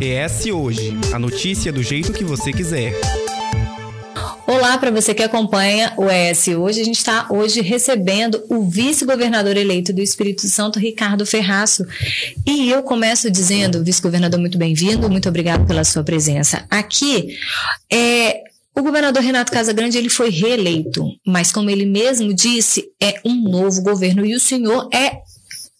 ES Hoje a notícia do jeito que você quiser. Olá para você que acompanha o ES Hoje. A gente está hoje recebendo o vice-governador eleito do Espírito Santo, Ricardo Ferraço. E eu começo dizendo, vice-governador, muito bem-vindo, muito obrigado pela sua presença. Aqui, é, o governador Renato Casagrande ele foi reeleito, mas como ele mesmo disse, é um novo governo e o senhor é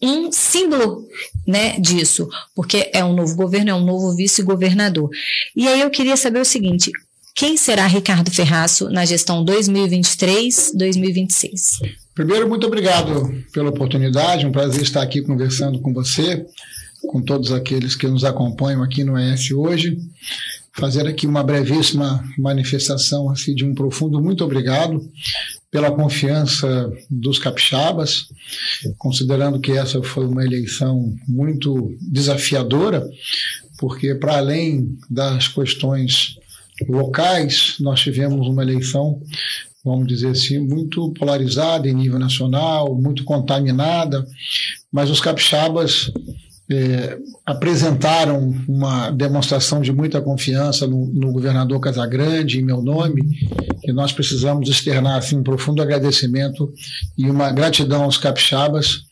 um símbolo né, disso, porque é um novo governo, é um novo vice-governador. E aí eu queria saber o seguinte: quem será Ricardo Ferraço na gestão 2023-2026? Primeiro, muito obrigado pela oportunidade, um prazer estar aqui conversando com você, com todos aqueles que nos acompanham aqui no ES hoje. Fazer aqui uma brevíssima manifestação assim, de um profundo muito obrigado pela confiança dos capixabas, considerando que essa foi uma eleição muito desafiadora, porque para além das questões locais, nós tivemos uma eleição, vamos dizer assim, muito polarizada em nível nacional, muito contaminada, mas os capixabas é, apresentaram uma demonstração de muita confiança no, no, governador Casagrande, em meu nome, e nós precisamos externar assim, um profundo agradecimento e uma gratidão aos capixabas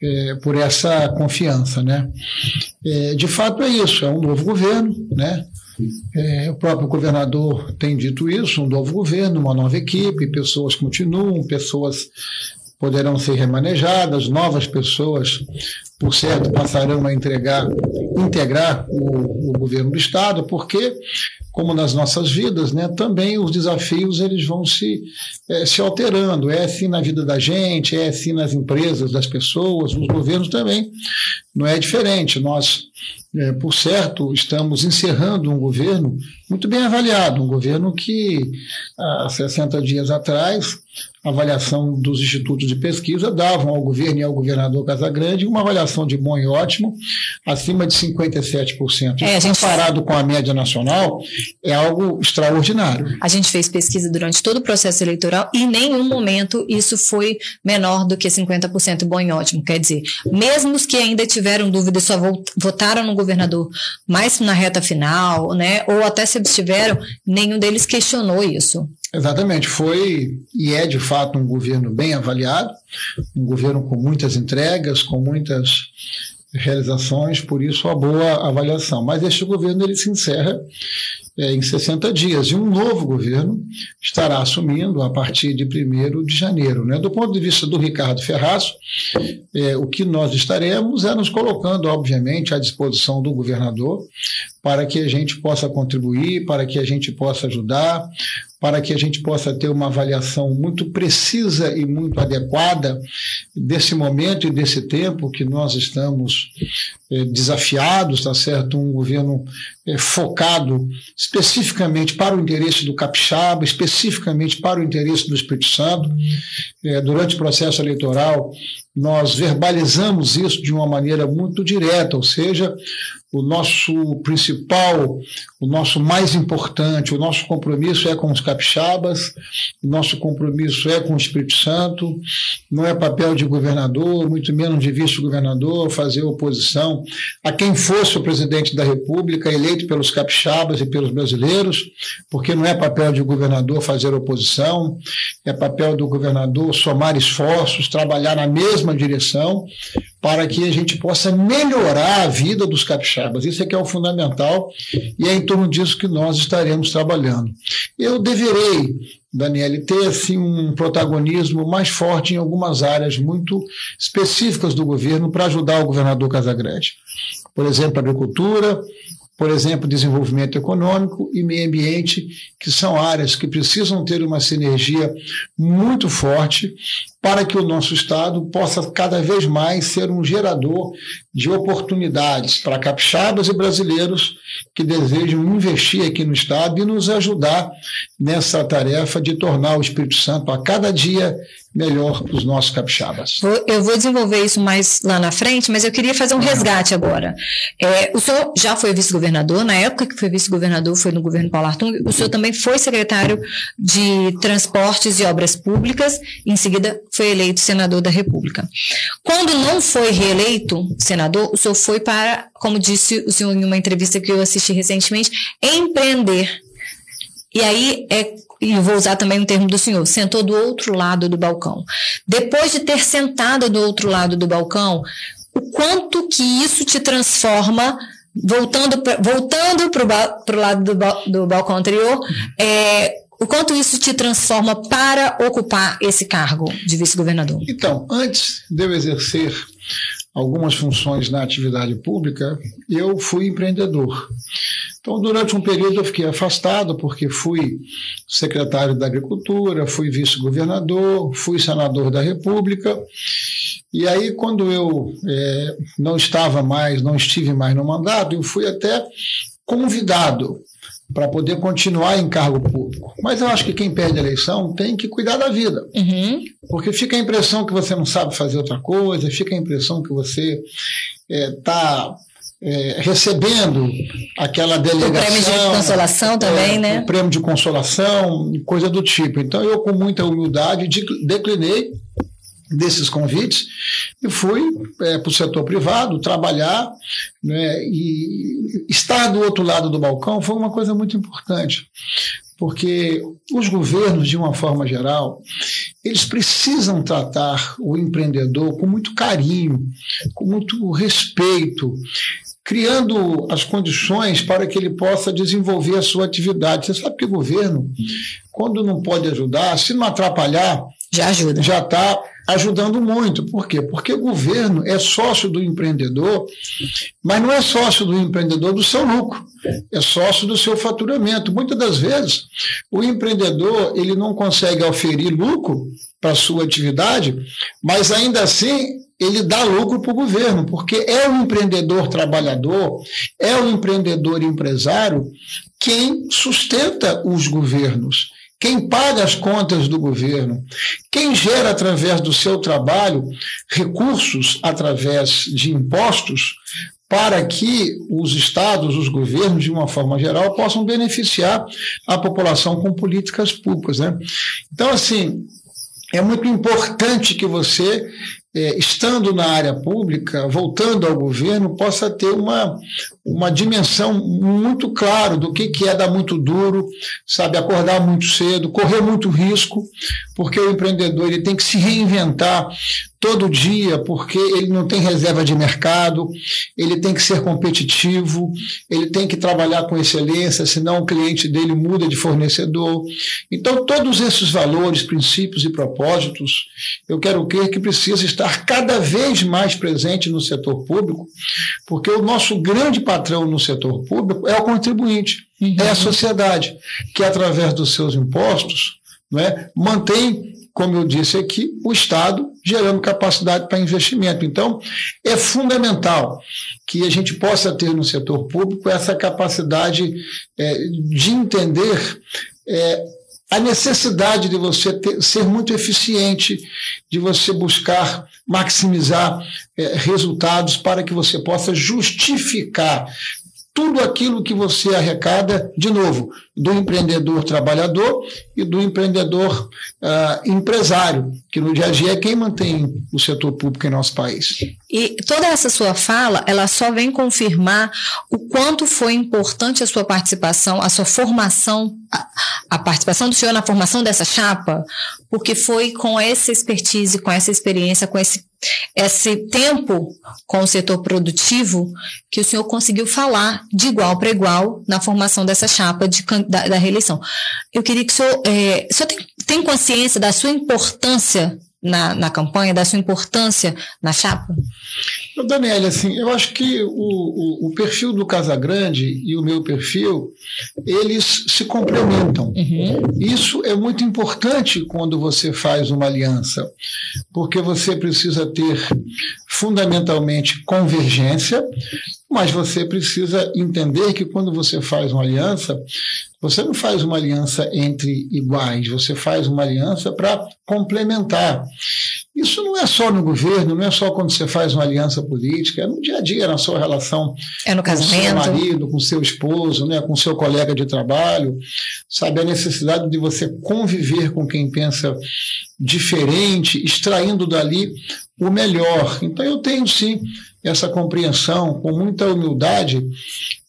é, por essa confiança. Né? É, de fato é isso, é um novo governo, né? É, o próprio governador tem dito isso, um novo governo, uma nova equipe, pessoas continuam, pessoas poderão ser remanejadas, novas pessoas, por certo, passarão a entregar, integrar o, o governo do Estado, porque como nas nossas vidas, né, também os desafios eles vão se, é, se alterando. É assim na vida da gente, é assim nas empresas, das pessoas, nos governos também. Não é diferente. Nós, é, por certo, estamos encerrando um governo muito bem avaliado, um governo que há 60 dias atrás a avaliação dos institutos de pesquisa davam ao governo e ao governador Casagrande uma avaliação de bom e ótimo, acima de 57%. É, gente... Comparado com a média nacional, é algo extraordinário. A gente fez pesquisa durante todo o processo eleitoral e em nenhum momento isso foi menor do que 50% bom e ótimo. Quer dizer, mesmo os que ainda tiveram dúvida e só votaram no governador mais na reta final, né, ou até se abstiveram, nenhum deles questionou isso. Exatamente, foi e é de fato um governo bem avaliado, um governo com muitas entregas, com muitas realizações, por isso a boa avaliação. Mas este governo ele se encerra é, em 60 dias e um novo governo estará assumindo a partir de 1 de janeiro. Né? Do ponto de vista do Ricardo Ferraço, é, o que nós estaremos é nos colocando, obviamente, à disposição do governador para que a gente possa contribuir, para que a gente possa ajudar, para que a gente possa ter uma avaliação muito precisa e muito adequada desse momento e desse tempo que nós estamos desafiados, está certo? Um governo é, focado especificamente para o interesse do capixaba, especificamente para o interesse do Espírito Santo. É, durante o processo eleitoral, nós verbalizamos isso de uma maneira muito direta, ou seja, o nosso principal, o nosso mais importante, o nosso compromisso é com os capixabas, o nosso compromisso é com o Espírito Santo, não é papel de governador, muito menos de vice-governador, fazer oposição a quem fosse o presidente da República, eleito pelos capixabas e pelos brasileiros, porque não é papel de governador fazer oposição, é papel do governador somar esforços, trabalhar na mesma direção, para que a gente possa melhorar a vida dos capixabas. Isso é que é o fundamental e é em torno disso que nós estaremos trabalhando. Eu deverei, Daniele, ter assim, um protagonismo mais forte em algumas áreas muito específicas do governo para ajudar o governador Casagrande. Por exemplo, agricultura, por exemplo, desenvolvimento econômico e meio ambiente, que são áreas que precisam ter uma sinergia muito forte para que o nosso Estado possa cada vez mais ser um gerador de oportunidades para capixabas e brasileiros que desejam investir aqui no Estado e nos ajudar nessa tarefa de tornar o Espírito Santo a cada dia melhor para os nossos capixabas. Eu vou desenvolver isso mais lá na frente, mas eu queria fazer um resgate agora. É, o senhor já foi vice-governador, na época que foi vice-governador foi no governo Paulo Artung, o senhor também foi secretário de Transportes e Obras Públicas, em seguida foi eleito senador da República. Quando não foi reeleito senador, o senhor foi para, como disse o senhor em uma entrevista que eu assisti recentemente, empreender. E aí é e vou usar também um termo do senhor, sentou do outro lado do balcão. Depois de ter sentado do outro lado do balcão, o quanto que isso te transforma voltando voltando para o lado do, do, balcão anterior, é, o quanto isso te transforma para ocupar esse cargo de vice-governador? Então, antes de eu exercer algumas funções na atividade pública, eu fui empreendedor. Então, durante um período eu fiquei afastado, porque fui secretário da Agricultura, fui vice-governador, fui senador da República. E aí, quando eu é, não estava mais, não estive mais no mandato, eu fui até convidado para poder continuar em cargo público. Mas eu acho que quem perde a eleição tem que cuidar da vida. Uhum. Porque fica a impressão que você não sabe fazer outra coisa, fica a impressão que você está. É, é, recebendo aquela delegação. O prêmio de consolação também, é, né? O prêmio de consolação, coisa do tipo. Então, eu, com muita humildade, declinei desses convites e fui é, para o setor privado trabalhar né, e estar do outro lado do balcão foi uma coisa muito importante porque os governos de uma forma geral eles precisam tratar o empreendedor com muito carinho com muito respeito criando as condições para que ele possa desenvolver a sua atividade. Você sabe que o governo, quando não pode ajudar, se não atrapalhar, já ajuda. Já está ajudando muito. Por quê? Porque o governo é sócio do empreendedor, mas não é sócio do empreendedor do seu lucro, é sócio do seu faturamento. Muitas das vezes, o empreendedor ele não consegue oferir lucro para a sua atividade, mas ainda assim ele dá lucro para o governo, porque é o empreendedor trabalhador, é o empreendedor empresário quem sustenta os governos, quem paga as contas do governo, quem gera através do seu trabalho recursos através de impostos para que os estados, os governos, de uma forma geral, possam beneficiar a população com políticas públicas. Né? Então, assim, é muito importante que você é, estando na área pública, voltando ao governo, possa ter uma, uma dimensão muito clara do que, que é dar muito duro, sabe, acordar muito cedo, correr muito risco, porque o empreendedor ele tem que se reinventar todo dia, porque ele não tem reserva de mercado, ele tem que ser competitivo, ele tem que trabalhar com excelência, senão o cliente dele muda de fornecedor. Então, todos esses valores, princípios e propósitos, eu quero crer que precisa estar cada vez mais presente no setor público, porque o nosso grande patrão no setor público é o contribuinte, uhum. é a sociedade, que através dos seus impostos não é, mantém como eu disse aqui, o Estado gerando capacidade para investimento. Então, é fundamental que a gente possa ter no setor público essa capacidade é, de entender é, a necessidade de você ter, ser muito eficiente, de você buscar maximizar é, resultados para que você possa justificar tudo aquilo que você arrecada, de novo, do empreendedor trabalhador e do empreendedor uh, empresário, que no dia a dia é quem mantém o setor público em nosso país. E toda essa sua fala, ela só vem confirmar o quanto foi importante a sua participação, a sua formação, a, a participação do senhor na formação dessa chapa, porque foi com essa expertise, com essa experiência, com esse esse tempo com o setor produtivo que o senhor conseguiu falar de igual para igual na formação dessa chapa de, da, da reeleição. Eu queria que o senhor, é, o senhor tem, tem consciência da sua importância na, na campanha, da sua importância na chapa? Daniela, assim, eu acho que o, o, o, perfil do Casagrande e o meu perfil, eles se complementam. Uhum. Isso é muito importante quando você faz uma aliança, porque você precisa ter fundamentalmente convergência, mas você precisa entender que quando você faz uma aliança, você não faz uma aliança entre iguais, você faz uma aliança para complementar. Isso não é só no governo, não é só quando você faz uma aliança política, é no dia a dia, na sua relação é no casamento. com seu marido, com seu esposo, né, com seu colega de trabalho. Sabe, a necessidade de você conviver com quem pensa diferente, extraindo dali o melhor. Então eu tenho sim essa compreensão com muita humildade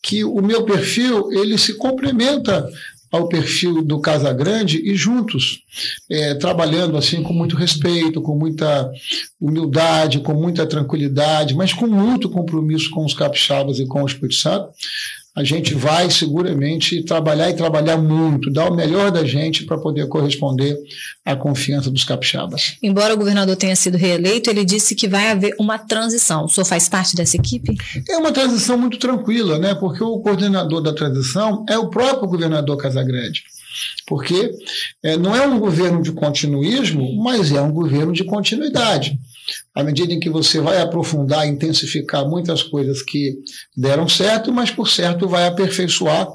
que o meu perfil ele se complementa ao perfil do Casa Grande e juntos, é, trabalhando assim com muito respeito, com muita humildade, com muita tranquilidade, mas com muito compromisso com os capixabas e com o Espírito Santo, a gente vai seguramente trabalhar e trabalhar muito, dar o melhor da gente para poder corresponder à confiança dos capixabas. Embora o governador tenha sido reeleito, ele disse que vai haver uma transição. O senhor faz parte dessa equipe? É uma transição muito tranquila, né? Porque o coordenador da transição é o próprio governador Casagrande. Porque é, não é um governo de continuismo, mas é um governo de continuidade à medida em que você vai aprofundar, intensificar muitas coisas que deram certo, mas por certo vai aperfeiçoar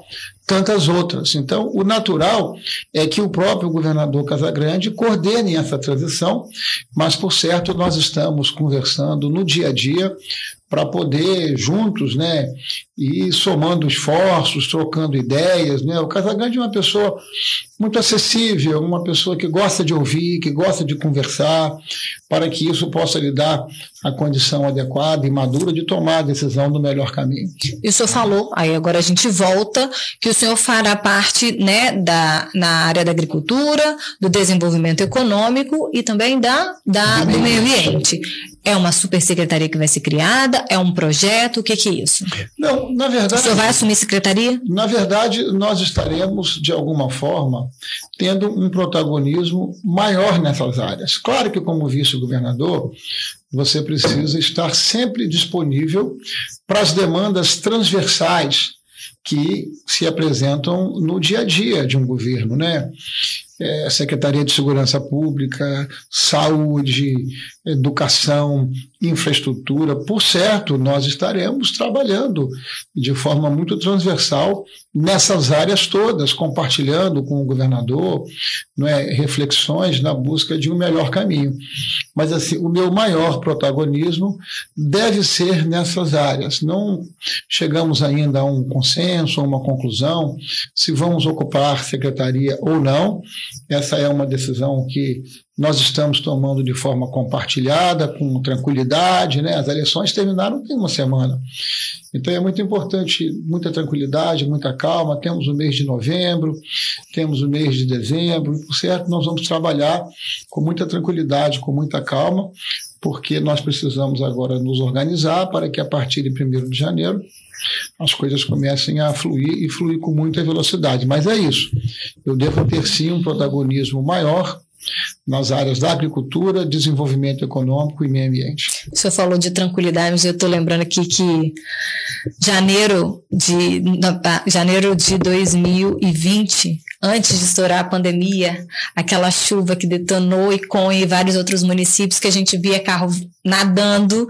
tantas outras. Então, o natural é que o próprio governador Casagrande coordene essa transição, mas por certo nós estamos conversando no dia a dia para poder juntos, né, ir somando esforços, trocando ideias, né? O Casagrande é uma pessoa muito acessível, uma pessoa que gosta de ouvir, que gosta de conversar, para que isso possa lhe dar a condição adequada e madura de tomar a decisão do melhor caminho. E o senhor falou, aí agora a gente volta, que o senhor fará parte, né, da, na área da agricultura, do desenvolvimento econômico e também da, da do meio ambiente. É uma supersecretaria que vai ser criada? É um projeto? O que, que é isso? Não, na verdade. O senhor vai assumir secretaria? Na verdade, nós estaremos, de alguma forma, tendo um protagonismo maior nessas áreas. Claro que, como vice-governador, você precisa estar sempre disponível para as demandas transversais que se apresentam no dia a dia de um governo, né? É, Secretaria de Segurança Pública, Saúde, Educação, Infraestrutura. Por certo, nós estaremos trabalhando de forma muito transversal nessas áreas todas, compartilhando com o governador é, reflexões na busca de um melhor caminho. Mas assim, o meu maior protagonismo deve ser nessas áreas. Não chegamos ainda a um consenso, a uma conclusão, se vamos ocupar secretaria ou não. Essa é uma decisão que nós estamos tomando de forma compartilhada, com tranquilidade. Né? As eleições terminaram tem uma semana. Então é muito importante, muita tranquilidade, muita calma. Temos o mês de novembro, temos o mês de dezembro, por certo, nós vamos trabalhar com muita tranquilidade, com muita calma, porque nós precisamos agora nos organizar para que a partir de 1 de janeiro as coisas comecem a fluir e fluir com muita velocidade. Mas é isso. Eu devo ter sim um protagonismo maior nas áreas da agricultura, desenvolvimento econômico e meio ambiente. O senhor falou de tranquilidade, mas eu estou lembrando aqui que janeiro de, janeiro de 2020 antes de estourar a pandemia, aquela chuva que detonou com e vários outros municípios que a gente via carro nadando,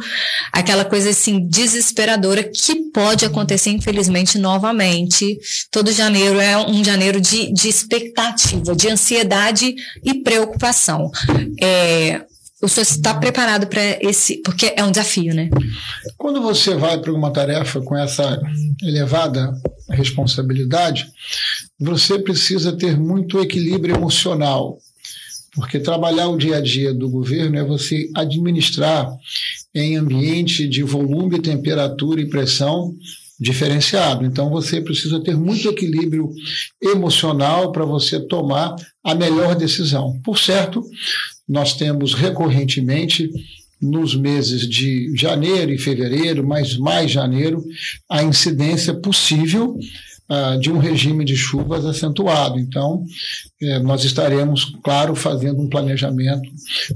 aquela coisa assim desesperadora que pode acontecer infelizmente novamente. Todo janeiro é um janeiro de, de expectativa, de ansiedade e preocupação. É, o senhor está preparado para esse, porque é um desafio, né? Quando você vai para uma tarefa com essa elevada responsabilidade, você precisa ter muito equilíbrio emocional, porque trabalhar o dia a dia do governo é você administrar em ambiente de volume, temperatura e pressão diferenciado. Então você precisa ter muito equilíbrio emocional para você tomar a melhor decisão. Por certo, nós temos recorrentemente nos meses de janeiro e fevereiro, mas mais janeiro, a incidência possível uh, de um regime de chuvas acentuado. Então, eh, nós estaremos, claro, fazendo um planejamento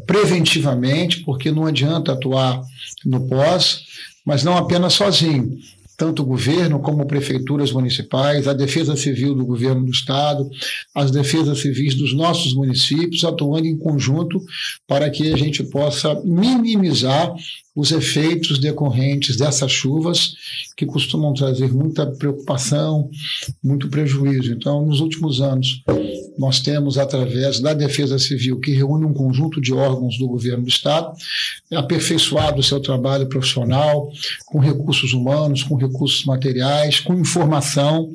preventivamente, porque não adianta atuar no pós, mas não apenas sozinho tanto o governo como prefeituras municipais, a defesa civil do governo do estado, as defesas civis dos nossos municípios, atuando em conjunto para que a gente possa minimizar os efeitos decorrentes dessas chuvas que costumam trazer muita preocupação, muito prejuízo. Então, nos últimos anos, nós temos, através da Defesa Civil, que reúne um conjunto de órgãos do governo do Estado, aperfeiçoado o seu trabalho profissional, com recursos humanos, com recursos materiais, com informação,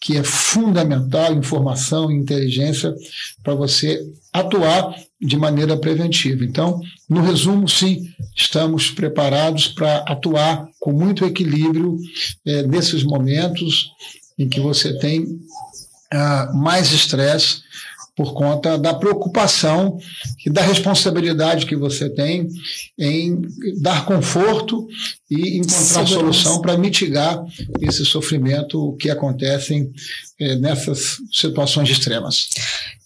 que é fundamental, informação e inteligência, para você atuar de maneira preventiva. Então, no resumo, sim, estamos preparados para atuar com muito equilíbrio é, nesses momentos em que você tem ah, mais estresse por conta da preocupação e da responsabilidade que você tem em dar conforto e encontrar Segurança. solução para mitigar esse sofrimento que acontecem é, nessas situações extremas.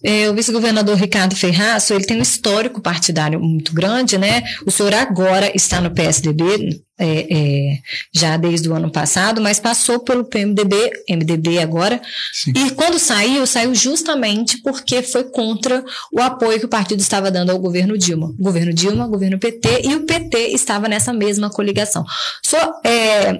É, o vice-governador Ricardo Ferraço, ele tem um histórico partidário muito grande, né? O senhor agora está no PSDB, é, é, já desde o ano passado, mas passou pelo PMDB, MDB agora, Sim. e quando saiu, saiu justamente porque foi contra o apoio que o partido estava dando ao governo Dilma. Governo Dilma, governo PT, e o PT estava nessa mesma coligação. Só é,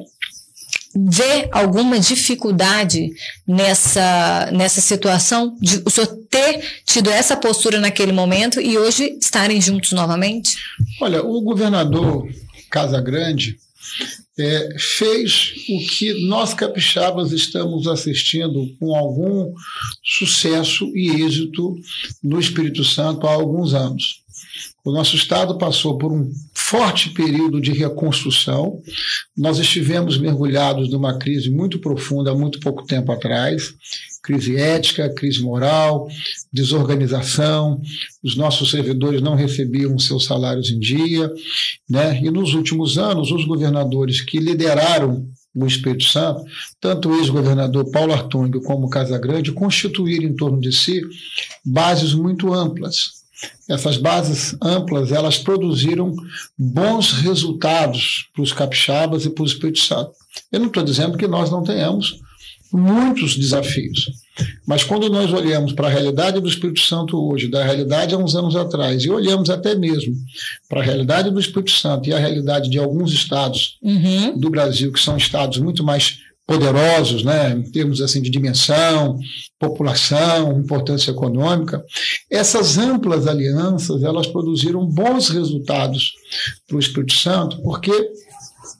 vê alguma dificuldade nessa, nessa situação de o senhor ter tido essa postura naquele momento e hoje estarem juntos novamente? Olha, o governador Casa Grande é, fez o que nós capixabas estamos assistindo com algum sucesso e êxito no Espírito Santo há alguns anos. O nosso estado passou por um forte período de reconstrução. Nós estivemos mergulhados numa crise muito profunda há muito pouco tempo atrás crise ética, crise moral, desorganização, os nossos servidores não recebiam seus salários em dia, né? E nos últimos anos, os governadores que lideraram o Espírito Santo, tanto o ex-governador Paulo Artung como Casagrande, constituíram em torno de si bases muito amplas essas bases amplas, elas produziram bons resultados para os capixabas e para o Espírito Santo. Eu não estou dizendo que nós não tenhamos muitos desafios, mas quando nós olhamos para a realidade do Espírito Santo hoje, da realidade há uns anos atrás, e olhamos até mesmo para a realidade do Espírito Santo e a realidade de alguns estados uhum. do Brasil, que são estados muito mais poderosos, né, em termos assim de dimensão, população, importância econômica, essas amplas alianças elas produziram bons resultados para o Espírito Santo, porque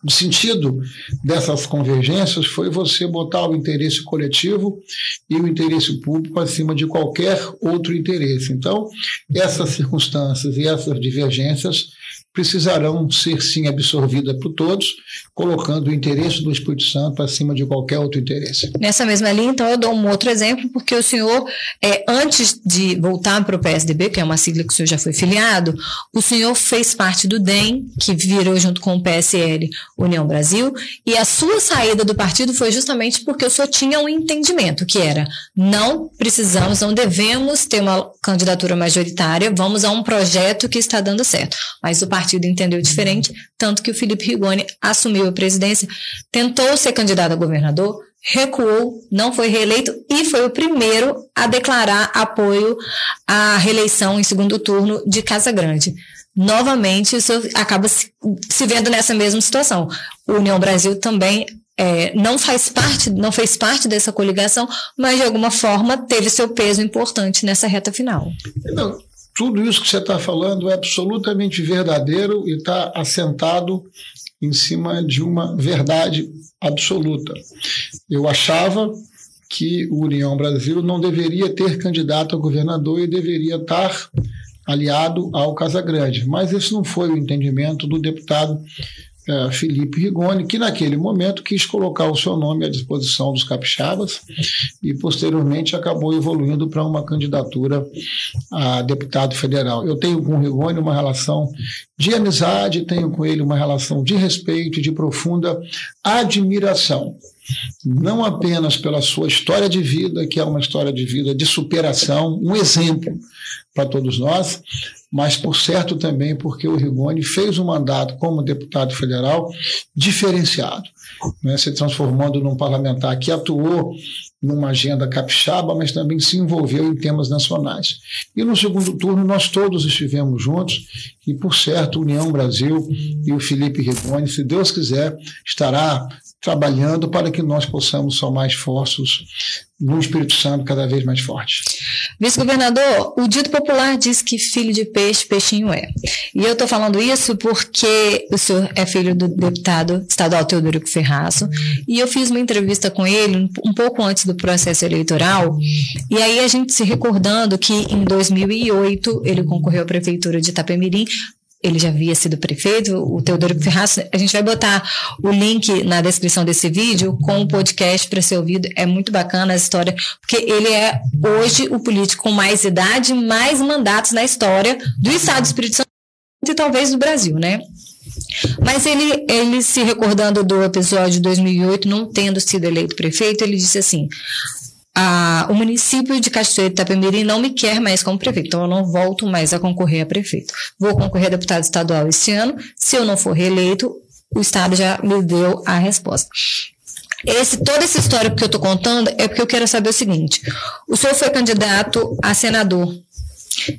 o sentido dessas convergências foi você botar o interesse coletivo e o interesse público acima de qualquer outro interesse. Então, essas circunstâncias e essas divergências precisarão ser sim absorvidas por todos, colocando o interesse do Espírito Santo acima de qualquer outro interesse. Nessa mesma linha, então, eu dou um outro exemplo, porque o senhor, é, antes de voltar para o PSDB, que é uma sigla que o senhor já foi filiado, o senhor fez parte do DEM, que virou junto com o PSL União Brasil, e a sua saída do partido foi justamente porque o senhor tinha um entendimento, que era, não precisamos, não devemos ter uma candidatura majoritária, vamos a um projeto que está dando certo. Mas o partido entendeu diferente, tanto que o Felipe Rigoni assumiu a presidência, tentou ser candidato a governador, recuou, não foi reeleito e foi o primeiro a declarar apoio à reeleição em segundo turno de Casa Grande. Novamente, isso acaba se, se vendo nessa mesma situação. O União Brasil também é, não faz parte, não fez parte dessa coligação, mas de alguma forma teve seu peso importante nessa reta final. Não, tudo isso que você está falando é absolutamente verdadeiro e está assentado em cima de uma verdade absoluta. Eu achava que o União Brasil não deveria ter candidato a governador e deveria estar aliado ao Casagrande, mas esse não foi o entendimento do deputado é, Felipe Rigoni, que naquele momento quis colocar o seu nome à disposição dos capixabas e posteriormente acabou evoluindo para uma candidatura a deputado federal. Eu tenho com o Rigoni uma relação de amizade, tenho com ele uma relação de respeito de profunda admiração. não apenas pela sua história de vida, que é uma história de vida de superação, um exemplo para todos nós, mas por certo também porque o Rigoni fez um mandato como deputado federal diferenciado, né, se transformando num parlamentar que atuou numa agenda capixaba, mas também se envolveu em temas nacionais. E no segundo turno nós todos estivemos juntos e, por certo, União Brasil e o Felipe Rigoni, se Deus quiser, estará trabalhando para que nós possamos somar esforços no Espírito Santo cada vez mais forte. Vice-governador, o dito popular diz que filho de peixe, peixinho é. E eu estou falando isso porque o senhor é filho do deputado estadual Teodorico Ferraço, e eu fiz uma entrevista com ele um pouco antes do processo eleitoral, e aí a gente se recordando que em 2008 ele concorreu à prefeitura de Itapemirim ele já havia sido prefeito, o Teodoro Ferraz. A gente vai botar o link na descrição desse vídeo com o podcast para ser ouvido. É muito bacana a história, porque ele é hoje o político com mais idade, mais mandatos na história do Estado do Espírito Santo e talvez do Brasil, né? Mas ele, ele se recordando do episódio de 2008, não tendo sido eleito prefeito, ele disse assim: a, o município de Cachoeira de Itapemirim não me quer mais como prefeito, então eu não volto mais a concorrer a prefeito. Vou concorrer a deputado estadual esse ano. Se eu não for reeleito, o Estado já me deu a resposta. Esse, toda essa história que eu estou contando é porque eu quero saber o seguinte: o senhor foi candidato a senador.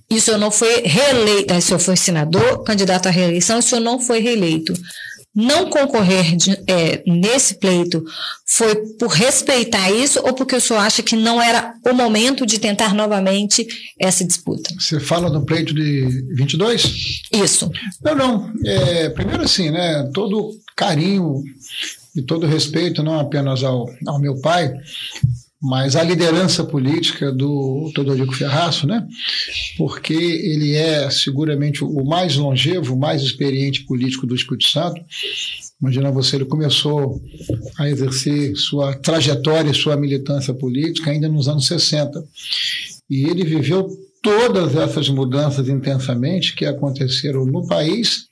E o senhor não foi reeleito, o senhor foi senador, candidato à reeleição, e o senhor não foi reeleito não concorrer de, é, nesse pleito foi por respeitar isso ou porque o senhor acha que não era o momento de tentar novamente essa disputa? Você fala do pleito de 22? Isso. Não, não. É, primeiro assim, né, todo carinho e todo respeito, não apenas ao, ao meu pai, mas a liderança política do Todorico Ferraço, né? porque ele é seguramente o mais longevo, o mais experiente político do Espírito Santo. Imagina você, ele começou a exercer sua trajetória sua militância política ainda nos anos 60. E ele viveu todas essas mudanças intensamente que aconteceram no país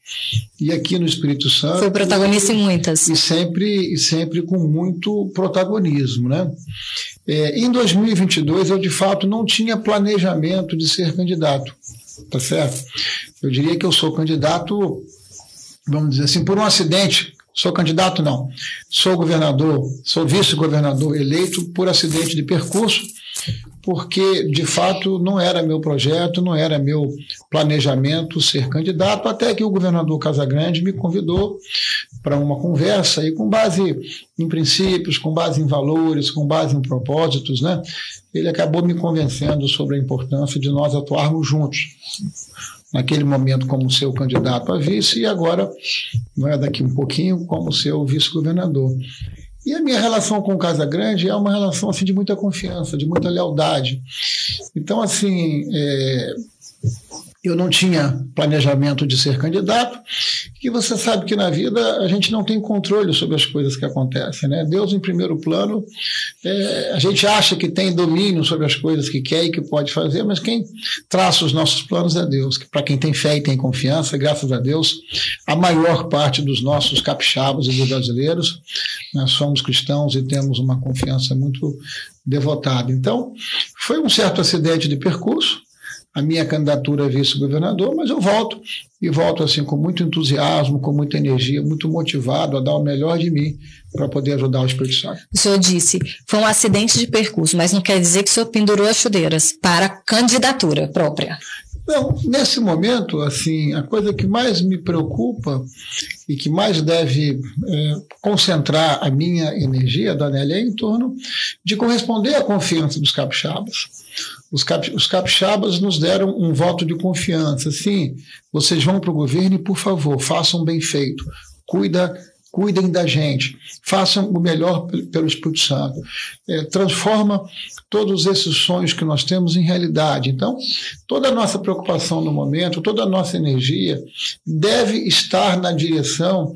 e aqui no Espírito Santo. Foi protagonista em muitas. E sempre, e sempre com muito protagonismo. Né? É, em 2022, eu de fato não tinha planejamento de ser candidato, tá certo? Eu diria que eu sou candidato, vamos dizer assim, por um acidente. Sou candidato? Não. Sou governador, sou vice-governador eleito por acidente de percurso porque de fato não era meu projeto, não era meu planejamento ser candidato, até que o governador Casagrande me convidou para uma conversa e com base em princípios, com base em valores, com base em propósitos, né? Ele acabou me convencendo sobre a importância de nós atuarmos juntos. Naquele momento, como seu candidato a vice, e agora, é daqui um pouquinho, como seu vice-governador. E a minha relação com Casa Grande é uma relação assim, de muita confiança, de muita lealdade. Então, assim, é, eu não tinha planejamento de ser candidato, e você sabe que na vida a gente não tem controle sobre as coisas que acontecem. Né? Deus, em primeiro plano, é, a gente acha que tem domínio sobre as coisas que quer e que pode fazer, mas quem traça os nossos planos é Deus. Para quem tem fé e tem confiança, graças a Deus, a maior parte dos nossos capixabas e dos brasileiros, nós somos cristãos e temos uma confiança muito devotada. Então, foi um certo acidente de percurso, a minha candidatura a vice-governador, mas eu volto e volto assim com muito entusiasmo, com muita energia, muito motivado a dar o melhor de mim para poder ajudar o Espírito Santo. O senhor disse, foi um acidente de percurso, mas não quer dizer que o senhor pendurou as chudeiras para candidatura própria. Não, nesse momento, assim, a coisa que mais me preocupa e que mais deve é, concentrar a minha energia, Daniela, é em torno de corresponder à confiança dos capixabas. Os, cap, os capixabas nos deram um voto de confiança. Sim, vocês vão para o governo e, por favor, façam bem feito. Cuida cuidem da gente, façam o melhor pelo Espírito Santo, é, transforma todos esses sonhos que nós temos em realidade. Então, toda a nossa preocupação no momento, toda a nossa energia deve estar na direção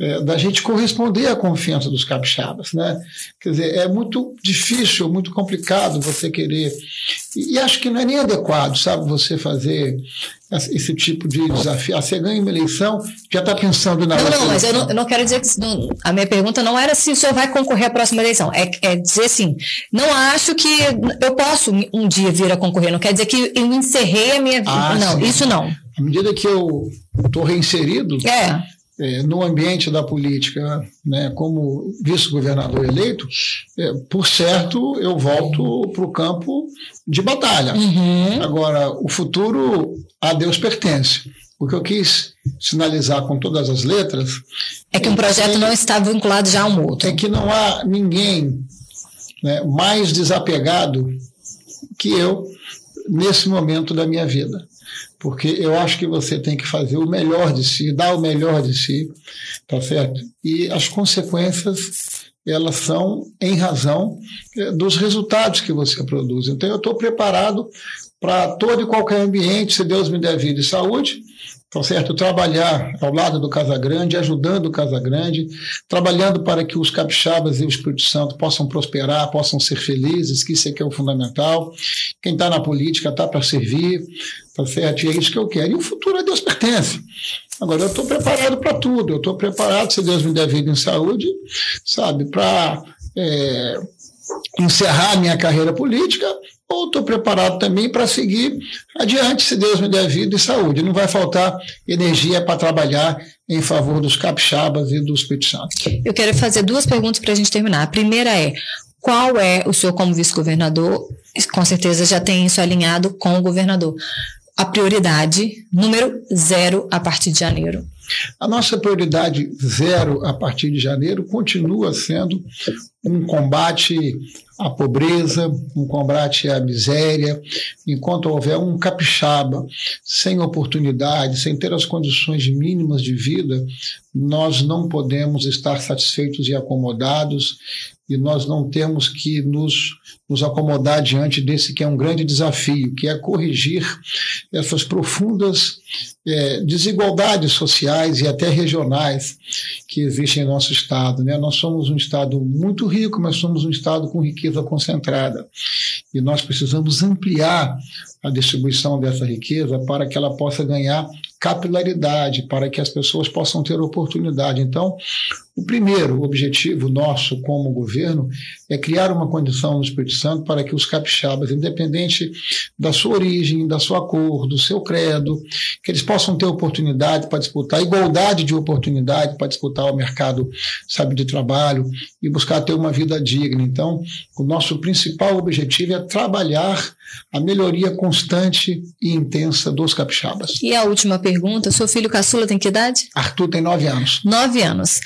é, da gente corresponder à confiança dos capixabas, né? Quer dizer, é muito difícil, muito complicado você querer e, e acho que não é nem adequado, sabe, você fazer esse tipo de desafio. Ah, você ganha uma eleição, já está pensando na Não, não, mas eu não, eu não, quero dizer que. Não, a minha pergunta não era se o senhor vai concorrer à próxima eleição. É, é, dizer assim: não acho que eu posso um dia vir a concorrer. Não quer dizer que eu encerrei a minha vida. Ah, não, sim. isso não. À medida que eu estou reinserido. É é, no ambiente da política, né, como vice-governador eleito, é, por certo, eu volto para o campo de batalha. Uhum. Agora, o futuro a Deus pertence. O que eu quis sinalizar com todas as letras. É que um projeto é que, não está vinculado já a um outro. É que não há ninguém né, mais desapegado que eu nesse momento da minha vida porque eu acho que você tem que fazer o melhor de si, dar o melhor de si, tá certo? E as consequências elas são em razão eh, dos resultados que você produz. Então eu estou preparado para todo e qualquer ambiente, se Deus me der vida e saúde, tá certo? Trabalhar ao lado do Casa Grande, ajudando o Casa Grande, trabalhando para que os capixabas e o Espírito Santo possam prosperar, possam ser felizes, que isso é que é o fundamental. Quem está na política está para servir, tá certo? E é isso que eu quero. E o futuro a Deus pertence. Agora, eu estou preparado para tudo. Eu estou preparado, se Deus me der vida em saúde, sabe, para é, encerrar minha carreira política ou estou preparado também para seguir adiante, se Deus me der vida e saúde. Não vai faltar energia para trabalhar em favor dos capixabas e do Espírito Santo. Eu quero fazer duas perguntas para a gente terminar. A primeira é: qual é o senhor, como vice-governador? Com certeza já tem isso alinhado com o governador. A prioridade número zero a partir de janeiro. A nossa prioridade zero a partir de janeiro continua sendo um combate à pobreza, um combate à miséria, enquanto houver um capixaba sem oportunidade, sem ter as condições mínimas de vida, nós não podemos estar satisfeitos e acomodados e nós não temos que nos, nos acomodar diante desse que é um grande desafio, que é corrigir essas profundas é, desigualdades sociais e até regionais que existem em nosso Estado. Né? Nós somos um Estado muito rico, mas somos um Estado com riqueza concentrada. E nós precisamos ampliar a distribuição dessa riqueza para que ela possa ganhar capilaridade, para que as pessoas possam ter oportunidade. Então, o primeiro objetivo nosso como governo é criar uma condição no Espírito Santo para que os capixabas, independente da sua origem, da sua cor, do seu credo, que eles possam ter oportunidade para disputar, igualdade de oportunidade para disputar o mercado, sabe, de trabalho e buscar ter uma vida digna. Então, o nosso principal objetivo é trabalhar a melhoria constante e intensa dos capixabas. E a última pergunta, seu filho caçula tem que idade? Arthur tem nove anos. Nove anos.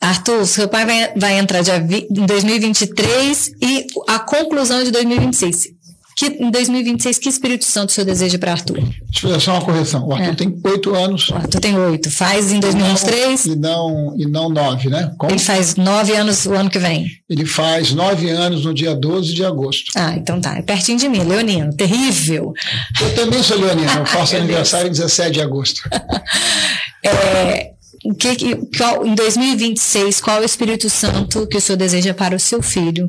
Arthur, seu pai vai, vai entrar em 2023 e a conclusão de 2026. Que, em 2026, que Espírito Santo o senhor deseja para Arthur? Deixa eu fazer só uma correção. O Arthur é. tem oito anos. O Arthur tem oito. Faz em 2023? E não, e não nove, né? Como? Ele faz nove anos o ano que vem. Ele faz nove anos no dia 12 de agosto. Ah, então tá. É pertinho de mim, Leonino. Terrível. Eu também sou Leonino. Eu faço aniversário em 17 de agosto. é, que, qual, em 2026, qual é o Espírito Santo que o senhor deseja para o seu filho?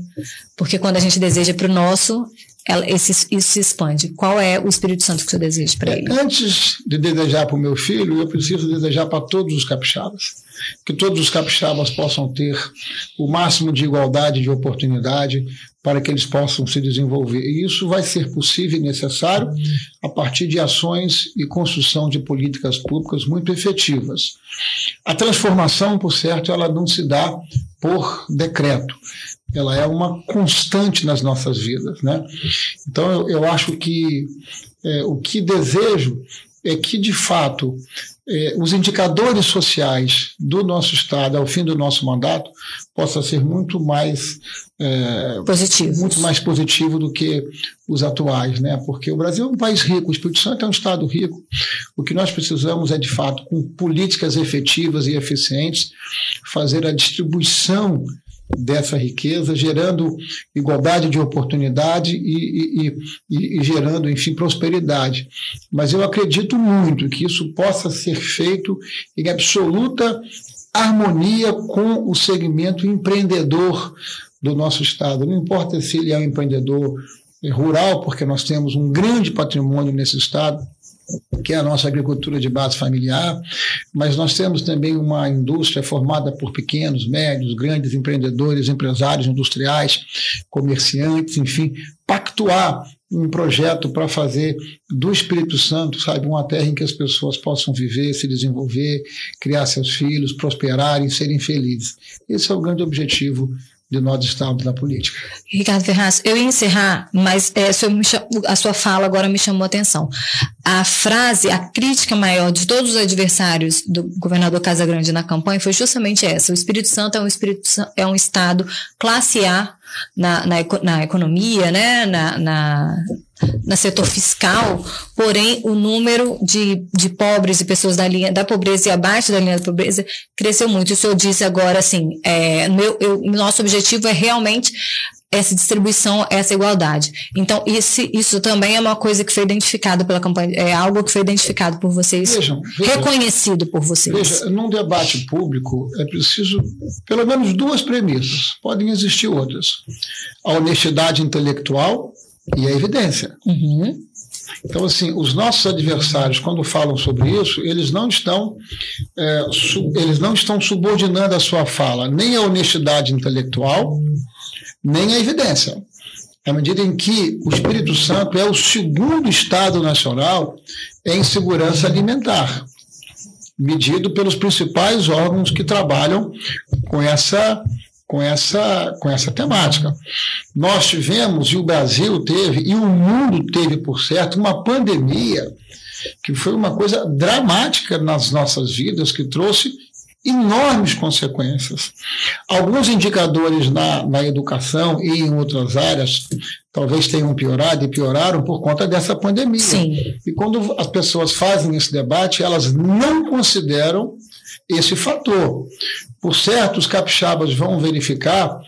Porque quando a gente deseja para o nosso, ela, esse, isso se expande. Qual é o Espírito Santo que senhor deseja para ele? Antes de desejar para o meu filho, eu preciso desejar para todos os capixabas. Que todos os capixabas possam ter o máximo de igualdade de oportunidade para que eles possam se desenvolver. E isso vai ser possível e necessário a partir de ações e construção de políticas públicas muito efetivas. A transformação, por certo, ela não se dá por decreto. Ela é uma constante nas nossas vidas, né? Então eu, eu acho que é, o que desejo é que de fato é, os indicadores sociais do nosso estado ao fim do nosso mandato possa ser muito mais é, positivo, muito mais positivo do que os atuais, né? Porque o Brasil é um país rico, o Espírito Santo é um estado rico. O que nós precisamos é de fato com políticas efetivas e eficientes fazer a distribuição dessa riqueza, gerando igualdade de oportunidade e, e, e, e, gerando, enfim, prosperidade. Mas eu acredito muito que isso possa ser feito em absoluta harmonia com o segmento empreendedor do nosso Estado. Não importa se ele é um empreendedor rural, porque nós temos um grande patrimônio nesse Estado, que é a nossa agricultura de base familiar, mas nós temos também uma indústria formada por pequenos, médios, grandes empreendedores, empresários industriais, comerciantes, enfim, pactuar um projeto para fazer do Espírito Santo, sabe, uma terra em que as pessoas possam viver, se desenvolver, criar seus filhos, prosperarem, serem felizes. Esse é o grande objetivo de nós estarmos na política. Ricardo Ferraz, eu ia encerrar, mas é, a sua fala agora me chamou a atenção. A frase, a crítica maior de todos os adversários do governador Casagrande na campanha foi justamente essa: o Espírito Santo é um, Espírito, é um estado classe A na, na, na economia, né, na, na, na, setor fiscal, porém o número de, de pobres e pessoas da linha da pobreza e abaixo da linha da pobreza cresceu muito. O senhor disse agora assim, é, meu, eu, nosso objetivo é realmente essa distribuição, essa igualdade. Então, isso, isso também é uma coisa que foi identificado pela campanha, é algo que foi identificado por vocês, vejam, vejam, reconhecido por vocês. Veja, num debate público é preciso pelo menos duas premissas, podem existir outras. A honestidade intelectual e a evidência. Uhum. Então, assim, os nossos adversários, quando falam sobre isso, eles não estão, é, su, eles não estão subordinando a sua fala nem à honestidade intelectual, nem a evidência. À medida em que o Espírito Santo é o segundo Estado nacional em segurança alimentar, medido pelos principais órgãos que trabalham com essa, com essa, com essa temática. Nós tivemos, e o Brasil teve, e o mundo teve, por certo, uma pandemia que foi uma coisa dramática nas nossas vidas, que trouxe enormes consequências. Alguns indicadores na, na educação e em outras áreas talvez tenham piorado e pioraram por conta dessa pandemia. Sim. E quando as pessoas fazem esse debate, elas não consideram esse fator. Por certo, os capixabas vão verificar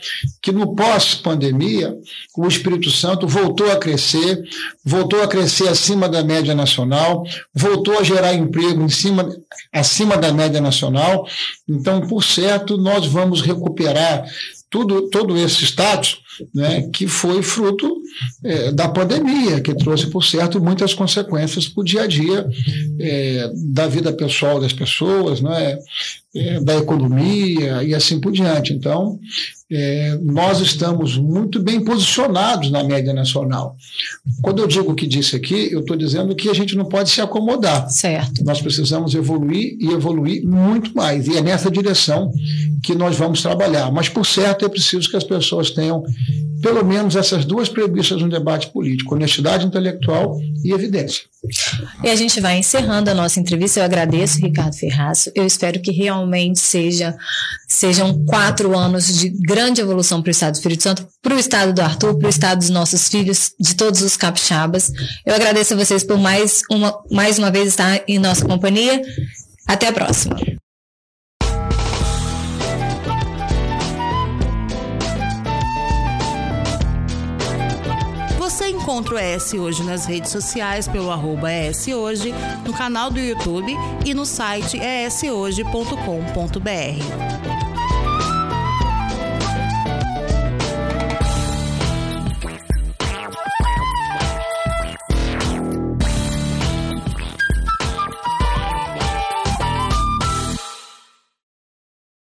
que no pós-pandemia, o Espírito Santo voltou a crescer, voltou a crescer acima da média nacional, voltou a gerar emprego em cima, acima da média nacional. Então, por certo, nós vamos recuperar tudo, todo esse status né, que foi fruto é, da pandemia, que trouxe, por certo, muitas consequências para o dia a dia é, da vida pessoal das pessoas, né, é, da economia e assim por diante. Então, é, nós estamos muito bem posicionados na média nacional. Quando eu digo o que disse aqui, eu estou dizendo que a gente não pode se acomodar. Certo. Nós precisamos evoluir e evoluir muito mais. E é nessa direção que nós vamos trabalhar. Mas, por certo, é preciso que as pessoas tenham pelo menos essas duas premissas no debate político: honestidade intelectual e evidência. E a gente vai encerrando a nossa entrevista. Eu agradeço, Ricardo Ferraço. Eu espero que realmente seja, sejam quatro anos de grande evolução para o Estado do Espírito Santo, para o Estado do Arthur, para o Estado dos nossos filhos, de todos os capixabas. Eu agradeço a vocês por mais uma, mais uma vez estar em nossa companhia. Até a próxima. Encontra o ES Hoje nas redes sociais pelo arroba Hoje, no canal do YouTube e no site eshoje.com.br.